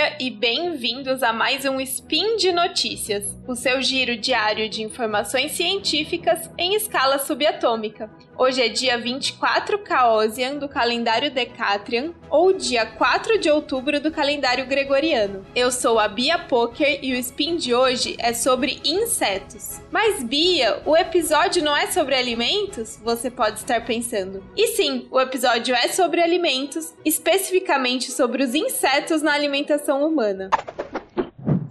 dia e bem-vindos a mais um Spin de Notícias, o seu giro diário de informações científicas em escala subatômica. Hoje é dia 24 Caosian do calendário Decatrian ou dia 4 de outubro do calendário gregoriano. Eu sou a Bia Poker e o Spin de hoje é sobre insetos. Mas Bia, o episódio não é sobre alimentos? Você pode estar pensando. E sim, o episódio é sobre alimentos, especificamente sobre os insetos na alimentação humana.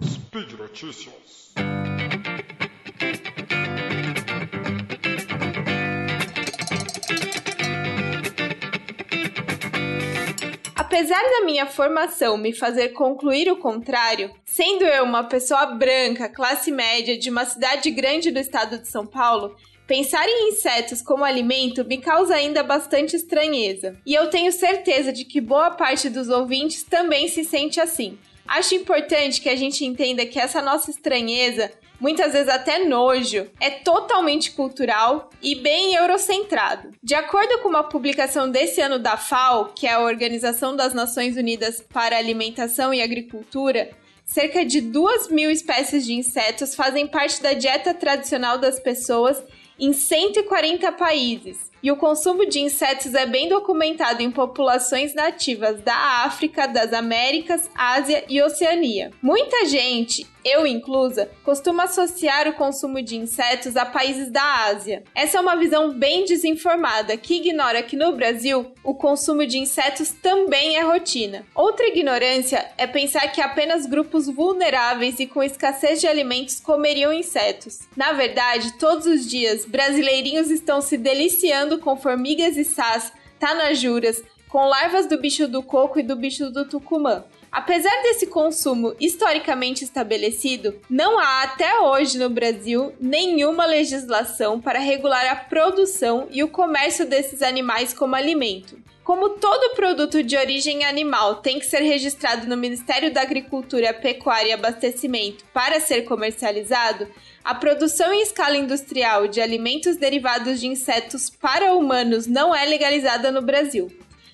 Speed Notícias. Apesar da minha formação me fazer concluir o contrário, sendo eu uma pessoa branca, classe média, de uma cidade grande do estado de São Paulo, Pensar em insetos como alimento me causa ainda bastante estranheza, e eu tenho certeza de que boa parte dos ouvintes também se sente assim. Acho importante que a gente entenda que essa nossa estranheza muitas vezes até nojo, é totalmente cultural e bem eurocentrado. De acordo com uma publicação desse ano da FAO, que é a Organização das Nações Unidas para Alimentação e Agricultura, cerca de 2 mil espécies de insetos fazem parte da dieta tradicional das pessoas em 140 países e o consumo de insetos é bem documentado em populações nativas da África, das Américas, Ásia e Oceania. Muita gente, eu inclusa, costuma associar o consumo de insetos a países da Ásia. Essa é uma visão bem desinformada que ignora que no Brasil o consumo de insetos também é rotina. Outra ignorância é pensar que apenas grupos vulneráveis e com escassez de alimentos comeriam insetos. Na verdade, todos os dias, brasileirinhos estão se deliciando com formigas e sás, tanajuras, com larvas do bicho do coco e do bicho do tucumã. Apesar desse consumo historicamente estabelecido, não há até hoje no Brasil nenhuma legislação para regular a produção e o comércio desses animais como alimento. Como todo produto de origem animal tem que ser registrado no Ministério da Agricultura, Pecuária e Abastecimento para ser comercializado, a produção em escala industrial de alimentos derivados de insetos para humanos não é legalizada no Brasil.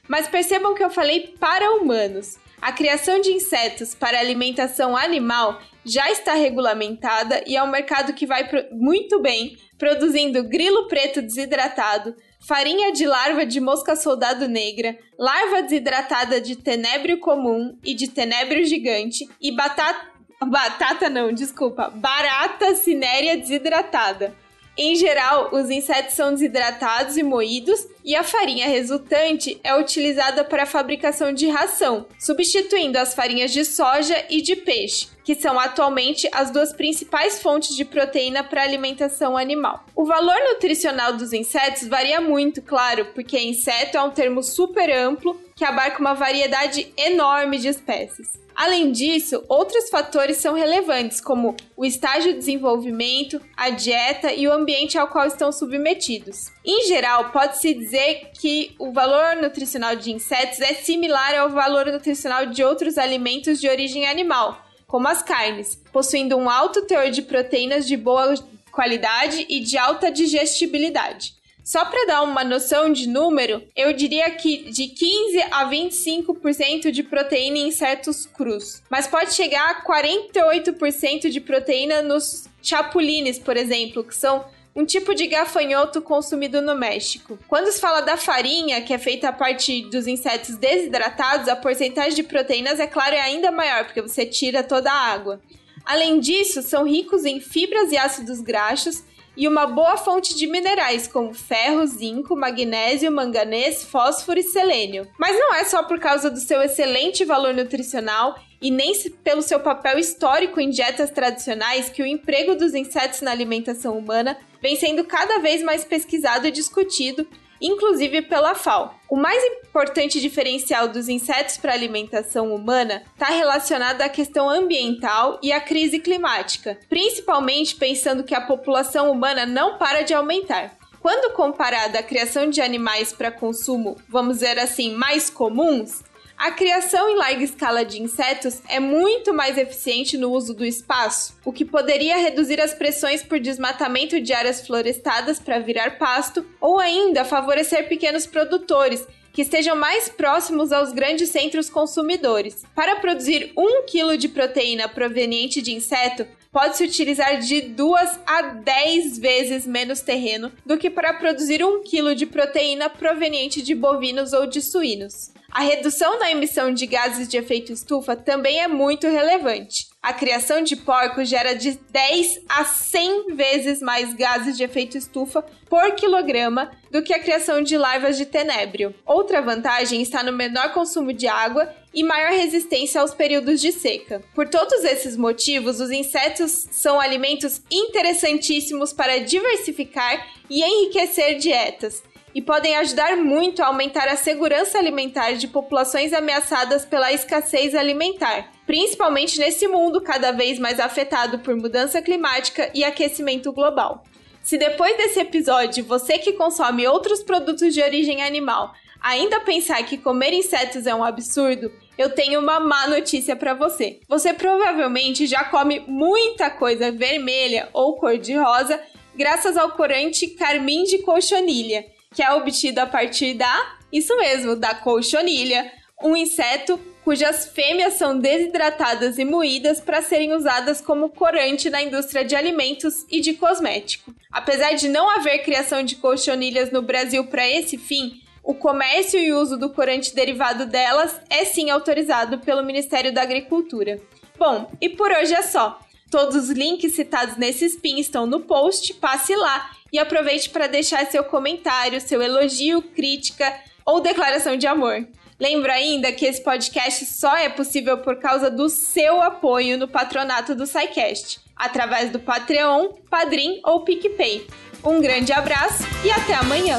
Mas percebam que eu falei para humanos. A criação de insetos para alimentação animal já está regulamentada e é um mercado que vai muito bem, produzindo grilo preto desidratado, farinha de larva de mosca soldado negra, larva desidratada de tenébrio comum e de tenébrio gigante e batata Batata não, desculpa. Barata cinérea desidratada. Em geral, os insetos são desidratados e moídos, e a farinha resultante é utilizada para a fabricação de ração, substituindo as farinhas de soja e de peixe, que são atualmente as duas principais fontes de proteína para alimentação animal. O valor nutricional dos insetos varia muito, claro, porque inseto é um termo super amplo que abarca uma variedade enorme de espécies. Além disso, outros fatores são relevantes, como o estágio de desenvolvimento, a dieta e o ambiente ao qual estão submetidos. Em geral, pode-se dizer que o valor nutricional de insetos é similar ao valor nutricional de outros alimentos de origem animal, como as carnes, possuindo um alto teor de proteínas de boa qualidade e de alta digestibilidade. Só para dar uma noção de número, eu diria que de 15 a 25% de proteína em certos crus, mas pode chegar a 48% de proteína nos chapulines, por exemplo, que são um tipo de gafanhoto consumido no México. Quando se fala da farinha, que é feita a partir dos insetos desidratados, a porcentagem de proteínas, é claro, é ainda maior, porque você tira toda a água. Além disso, são ricos em fibras e ácidos graxos e uma boa fonte de minerais como ferro, zinco, magnésio, manganês, fósforo e selênio. Mas não é só por causa do seu excelente valor nutricional e nem pelo seu papel histórico em dietas tradicionais que o emprego dos insetos na alimentação humana vem sendo cada vez mais pesquisado e discutido inclusive pela FAO. O mais importante diferencial dos insetos para alimentação humana está relacionado à questão ambiental e à crise climática, principalmente pensando que a população humana não para de aumentar. Quando comparada à criação de animais para consumo, vamos dizer assim, mais comuns, a criação em larga escala de insetos é muito mais eficiente no uso do espaço, o que poderia reduzir as pressões por desmatamento de áreas florestadas para virar pasto ou ainda favorecer pequenos produtores que estejam mais próximos aos grandes centros consumidores. Para produzir 1 kg de proteína proveniente de inseto, pode-se utilizar de 2 a 10 vezes menos terreno do que para produzir 1 kg de proteína proveniente de bovinos ou de suínos. A redução da emissão de gases de efeito estufa também é muito relevante. A criação de porcos gera de 10 a 100 vezes mais gases de efeito estufa por quilograma do que a criação de larvas de tenébrio. Outra vantagem está no menor consumo de água e maior resistência aos períodos de seca. Por todos esses motivos, os insetos são alimentos interessantíssimos para diversificar e enriquecer dietas e podem ajudar muito a aumentar a segurança alimentar de populações ameaçadas pela escassez alimentar, principalmente nesse mundo cada vez mais afetado por mudança climática e aquecimento global. Se depois desse episódio você que consome outros produtos de origem animal ainda pensar que comer insetos é um absurdo, eu tenho uma má notícia para você. Você provavelmente já come muita coisa vermelha ou cor-de-rosa graças ao corante carmim de cochonilha que é obtido a partir da, isso mesmo, da colchonilha, um inseto cujas fêmeas são desidratadas e moídas para serem usadas como corante na indústria de alimentos e de cosmético. Apesar de não haver criação de colchonilhas no Brasil para esse fim, o comércio e uso do corante derivado delas é sim autorizado pelo Ministério da Agricultura. Bom, e por hoje é só. Todos os links citados nesse spin estão no post, passe lá e aproveite para deixar seu comentário, seu elogio, crítica ou declaração de amor. Lembro ainda que esse podcast só é possível por causa do seu apoio no patronato do SciCast, através do Patreon, Padrim ou PicPay. Um grande abraço e até amanhã!